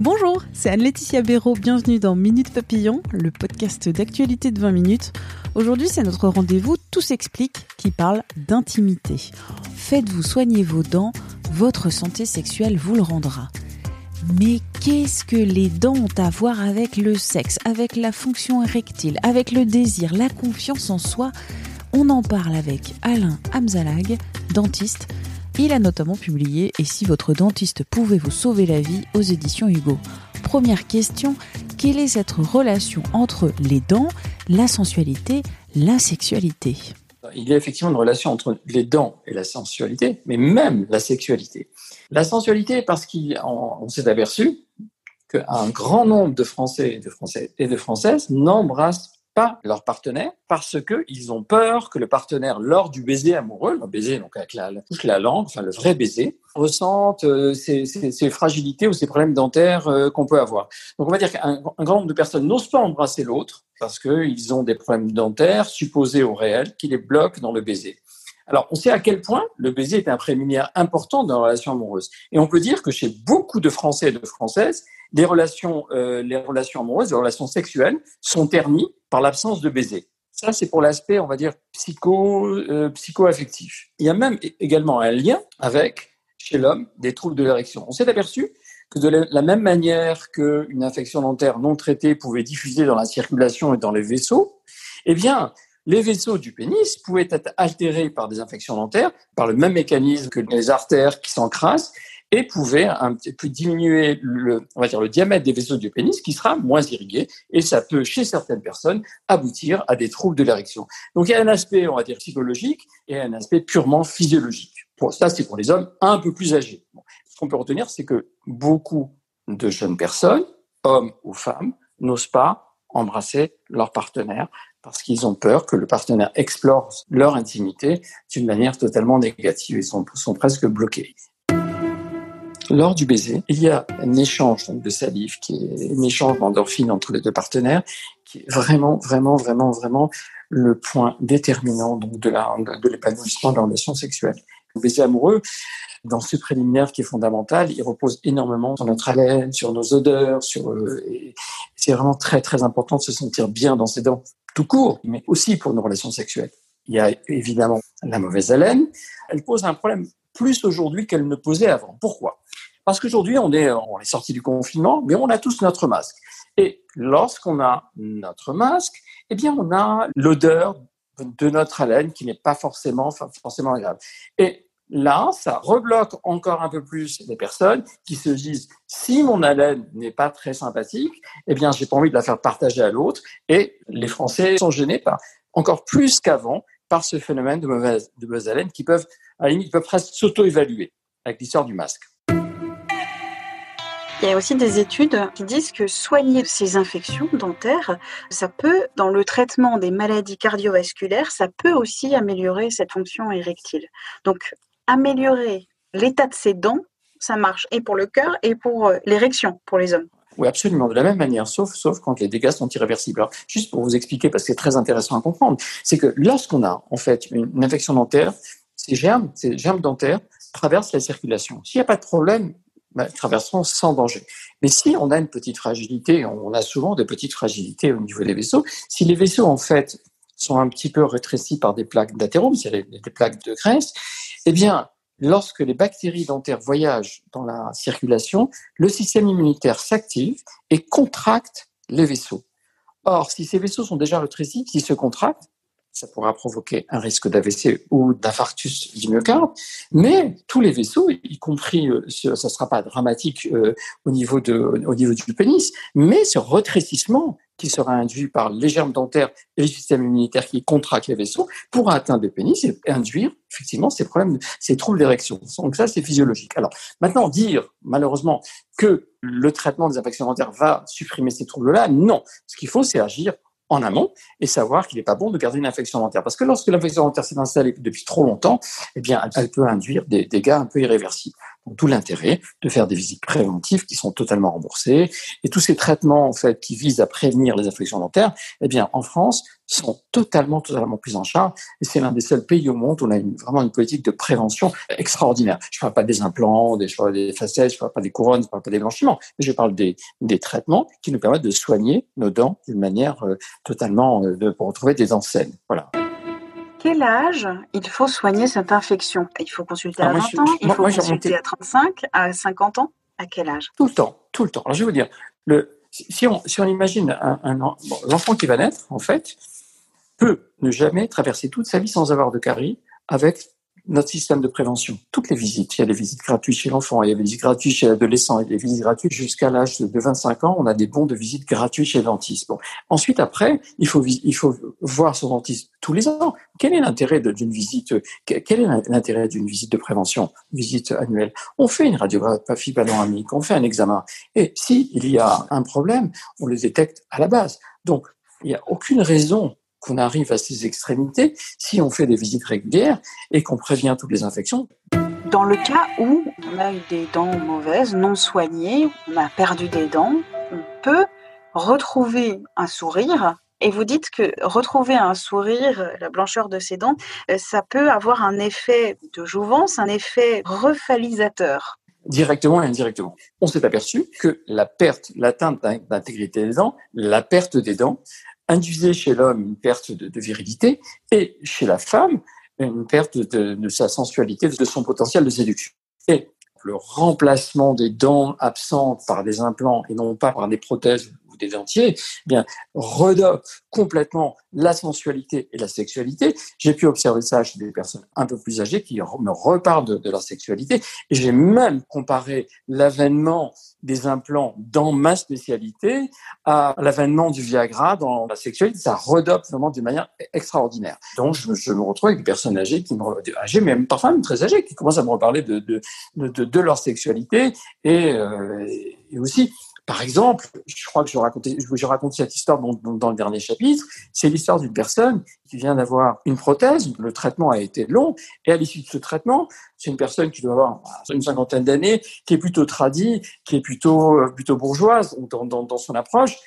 Bonjour, c'est Anne-Laetitia Béraud, bienvenue dans Minute Papillon, le podcast d'actualité de 20 minutes. Aujourd'hui, c'est notre rendez-vous Tout s'explique qui parle d'intimité. Faites-vous soigner vos dents, votre santé sexuelle vous le rendra. Mais qu'est-ce que les dents ont à voir avec le sexe, avec la fonction érectile, avec le désir, la confiance en soi? On en parle avec Alain Amzalag, dentiste, il a notamment publié Et si votre dentiste pouvait vous sauver la vie aux éditions Hugo. Première question, quelle est cette relation entre les dents, la sensualité, la sexualité? Il y a effectivement une relation entre les dents et la sensualité, mais même la sexualité. La sensualité, parce qu'on s'est aperçu qu'un grand nombre de Français et de, Français et de Françaises n'embrassent leur partenaire parce qu'ils ont peur que le partenaire, lors du baiser amoureux, le baiser donc avec la, la langue, enfin le vrai baiser, ressente euh, ces, ces, fragilités ou ces problèmes dentaires euh, qu'on peut avoir. Donc on va dire qu'un grand nombre de personnes n'osent pas embrasser l'autre parce qu'ils ont des problèmes dentaires supposés au réel qui les bloquent dans le baiser. Alors, on sait à quel point le baiser est un préliminaire important dans la relation amoureuse. Et on peut dire que chez beaucoup de Français et de Françaises, les relations, euh, les relations amoureuses, les relations sexuelles sont ternies par l'absence de baiser. Ça, c'est pour l'aspect, on va dire, euh, psycho-affectif. Il y a même également un lien avec, chez l'homme, des troubles de l'érection. On s'est aperçu que de la même manière qu'une infection dentaire non traitée pouvait diffuser dans la circulation et dans les vaisseaux, eh bien, les vaisseaux du pénis pouvaient être altérés par des infections dentaires, par le même mécanisme que les artères qui s'encrassent, et pouvait un petit peu diminuer le, on va dire, le diamètre des vaisseaux du pénis qui sera moins irrigué et ça peut, chez certaines personnes, aboutir à des troubles de l'érection. Donc il y a un aspect, on va dire, psychologique et un aspect purement physiologique. Ça, c'est pour les hommes un peu plus âgés. Ce qu'on peut retenir, c'est que beaucoup de jeunes personnes, hommes ou femmes, n'osent pas embrasser leur partenaire parce qu'ils ont peur que le partenaire explore leur intimité d'une manière totalement négative et sont, sont presque bloqués. Lors du baiser, il y a un échange de salive, qui est un échange d'endorphine entre les deux partenaires, qui est vraiment, vraiment, vraiment, vraiment le point déterminant donc de l'épanouissement de la relation sexuelle. Le baiser amoureux, dans ce préliminaire qui est fondamental, il repose énormément sur notre haleine, sur nos odeurs, sur euh, c'est vraiment très très important de se sentir bien dans ses dents, tout court, mais aussi pour nos relations sexuelles. Il y a évidemment la mauvaise haleine. Elle pose un problème plus aujourd'hui qu'elle ne posait avant. Pourquoi? Parce qu'aujourd'hui, on est, sorti du confinement, mais on a tous notre masque. Et lorsqu'on a notre masque, eh bien, on a l'odeur de notre haleine qui n'est pas forcément, forcément agréable. Et là, ça rebloque encore un peu plus les personnes qui se disent si mon haleine n'est pas très sympathique, eh bien, j'ai pas envie de la faire partager à l'autre. Et les Français sont gênés par encore plus qu'avant par ce phénomène de mauvaise, haleine qui peuvent, à limite, peuvent presque s'auto-évaluer avec l'histoire du masque. Il y a aussi des études qui disent que soigner ces infections dentaires, ça peut, dans le traitement des maladies cardiovasculaires, ça peut aussi améliorer cette fonction érectile. Donc, améliorer l'état de ses dents, ça marche et pour le cœur et pour euh, l'érection pour les hommes. Oui, absolument, de la même manière, sauf, sauf quand les dégâts sont irréversibles. Alors, juste pour vous expliquer, parce que c'est très intéressant à comprendre, c'est que lorsqu'on a en fait une, infection dentaire, ces germes, ces germes dentaires traversent la circulation. S'il n'y a pas de problème, traverseront sans danger. Mais si on a une petite fragilité, on a souvent des petites fragilités au niveau des vaisseaux, si les vaisseaux en fait sont un petit peu rétrécis par des plaques d'athérome, c'est-à-dire des plaques de graisse, eh bien, lorsque les bactéries dentaires voyagent dans la circulation, le système immunitaire s'active et contracte les vaisseaux. Or, si ces vaisseaux sont déjà rétrécis, s'ils se contractent, ça pourra provoquer un risque d'AVC ou d'infarctus du myocarde, mais tous les vaisseaux, y compris, euh, ça ne sera pas dramatique euh, au, niveau du pénis, mais ce rétrécissement qui sera induit par les germes dentaires et le système immunitaire qui contractent les vaisseaux pourra atteindre le pénis et induire effectivement ces problèmes, ces troubles d'érection. Donc ça, c'est physiologique. Alors maintenant, dire malheureusement que le traitement des infections dentaires va supprimer ces troubles-là, non. Ce qu'il faut, c'est agir en amont et savoir qu'il n'est pas bon de garder une infection dentaire. Parce que lorsque l'infection dentaire s'est installée depuis trop longtemps, eh bien, elle peut induire des dégâts un peu irréversibles. Tout l'intérêt de faire des visites préventives qui sont totalement remboursées. Et tous ces traitements, en fait, qui visent à prévenir les infections dentaires, eh bien, en France, sont totalement, totalement pris en charge. Et c'est l'un des seuls pays au monde où on a vraiment une politique de prévention extraordinaire. Je ne parle pas des implants, des, des facettes, je ne parle pas des couronnes, je ne parle pas des blanchiments, mais je parle des, des traitements qui nous permettent de soigner nos dents d'une manière euh, totalement, euh, pour retrouver des dents saines. Voilà quel âge il faut soigner cette infection? Il faut consulter à 20 ans, il faut consulter à 35, à 50 ans À quel âge? Tout le temps, tout le temps. Alors je vais vous dire, le, si, on, si on imagine un, un l'enfant qui va naître, en fait, peut ne jamais traverser toute sa vie sans avoir de carie avec notre système de prévention. Toutes les visites, il y a des visites gratuites chez l'enfant, il y a des visites gratuites chez l'adolescent, il y a des visites gratuites jusqu'à l'âge de 25 ans, on a des bons de visite gratuits chez le dentiste. Bon. Ensuite, après, il faut, il faut voir son dentiste tous les ans. Quel est l'intérêt d'une visite, quel est l'intérêt d'une visite de prévention, visite annuelle? On fait une radiographie panoramique, on fait un examen. Et s'il y a un problème, on le détecte à la base. Donc, il n'y a aucune raison qu'on arrive à ces extrémités si on fait des visites régulières et qu'on prévient toutes les infections. Dans le cas où on a eu des dents mauvaises, non soignées, on a perdu des dents, on peut retrouver un sourire. Et vous dites que retrouver un sourire, la blancheur de ses dents, euh, ça peut avoir un effet de jouvence, un effet refalisateur directement et indirectement. On s'est aperçu que la perte, l'atteinte d'intégrité des dents, la perte des dents, induisait chez l'homme une perte de, virilité et chez la femme une perte de, sa sensualité, de son potentiel de séduction. Et le remplacement des dents absentes par des implants et non pas par des prothèses des dentiers, eh bien, complètement la sensualité et la sexualité. J'ai pu observer ça chez des personnes un peu plus âgées qui me reparlent de, leur sexualité. J'ai même comparé l'avènement des implants dans ma spécialité à l'avènement du Viagra dans la sexualité. Ça redope vraiment d'une manière extraordinaire. Donc, je, me retrouve avec des personnes âgées, qui me, âgées, même parfois même très âgées, qui commencent à me reparler de, de, de, leur sexualité et, euh, et aussi par exemple, je crois que je racontais, cette histoire dans, le dernier chapitre. C'est l'histoire d'une personne qui vient d'avoir une prothèse. Le traitement a été long. Et à l'issue de ce traitement, c'est une personne qui doit avoir une cinquantaine d'années, qui est plutôt tradie, qui est plutôt, euh, plutôt bourgeoise dans son approche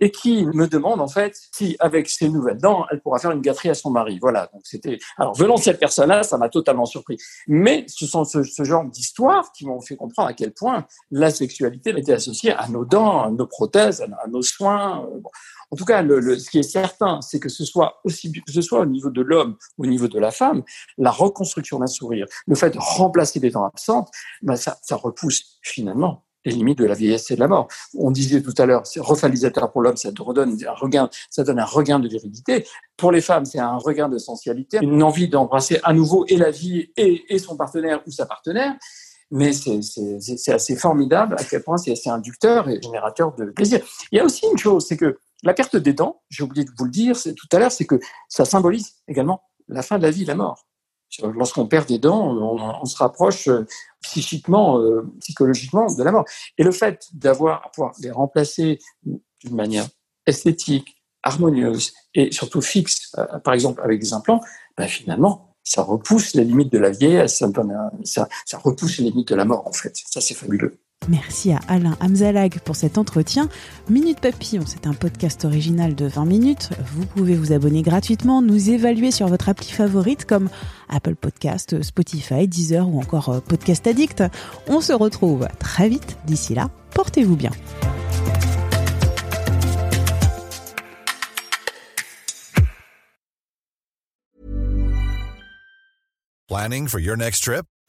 et qui me demande en fait si avec ses nouvelles dents, elle pourra faire une gâterie à son mari. Voilà. Donc c'était. Alors venant de cette personne-là, ça m'a totalement surpris. Mais ce sont ce, genre d'histoires qui m'ont fait comprendre à quel point la sexualité était associée à nos dents, à nos prothèses, à, nos soins. Euh, en tout cas, le, ce qui est certain, c'est que ce soit aussi que ce soit au niveau de l'homme au niveau de la femme, la reconstruction d'un sourire, le fait de remplacer les dents absentes, ben ça, ça repousse finalement les limites de la vieillesse et de la mort. On disait tout à l'heure, c'est refalisateur pour l'homme, ça redonne un regain, ça donne un regain de virilité. Pour les femmes, c'est un regain de sensualité, une envie d'embrasser à nouveau et la vie et, son partenaire ou sa partenaire. Mais c'est assez formidable à quel point c'est assez inducteur et générateur de plaisir. Il y a aussi une chose, c'est que la perte des dents, j'ai oublié de vous le dire tout à l'heure, c'est que ça symbolise également la fin de la vie, la mort. Lorsqu'on perd des dents, on, se rapproche euh, psychiquement, euh, psychologiquement de la mort. Et le fait d'avoir pouvoir les remplacer d'une manière esthétique, harmonieuse et surtout fixe, euh, par exemple avec des implants, ben finalement, ça repousse les limites de la vieillesse, ça, ça repousse les limites de la mort en fait. Ça, c'est fabuleux. Merci à Alain Hamzalag pour cet entretien. Minute Papillon, c'est un podcast original de 20 minutes. Vous pouvez vous abonner gratuitement, nous évaluer sur votre appli favorite comme Apple Podcast, Spotify, Deezer ou encore euh, Podcast Addict. On se retrouve très vite. D'ici là, portez-vous bien. Planning for your next trip?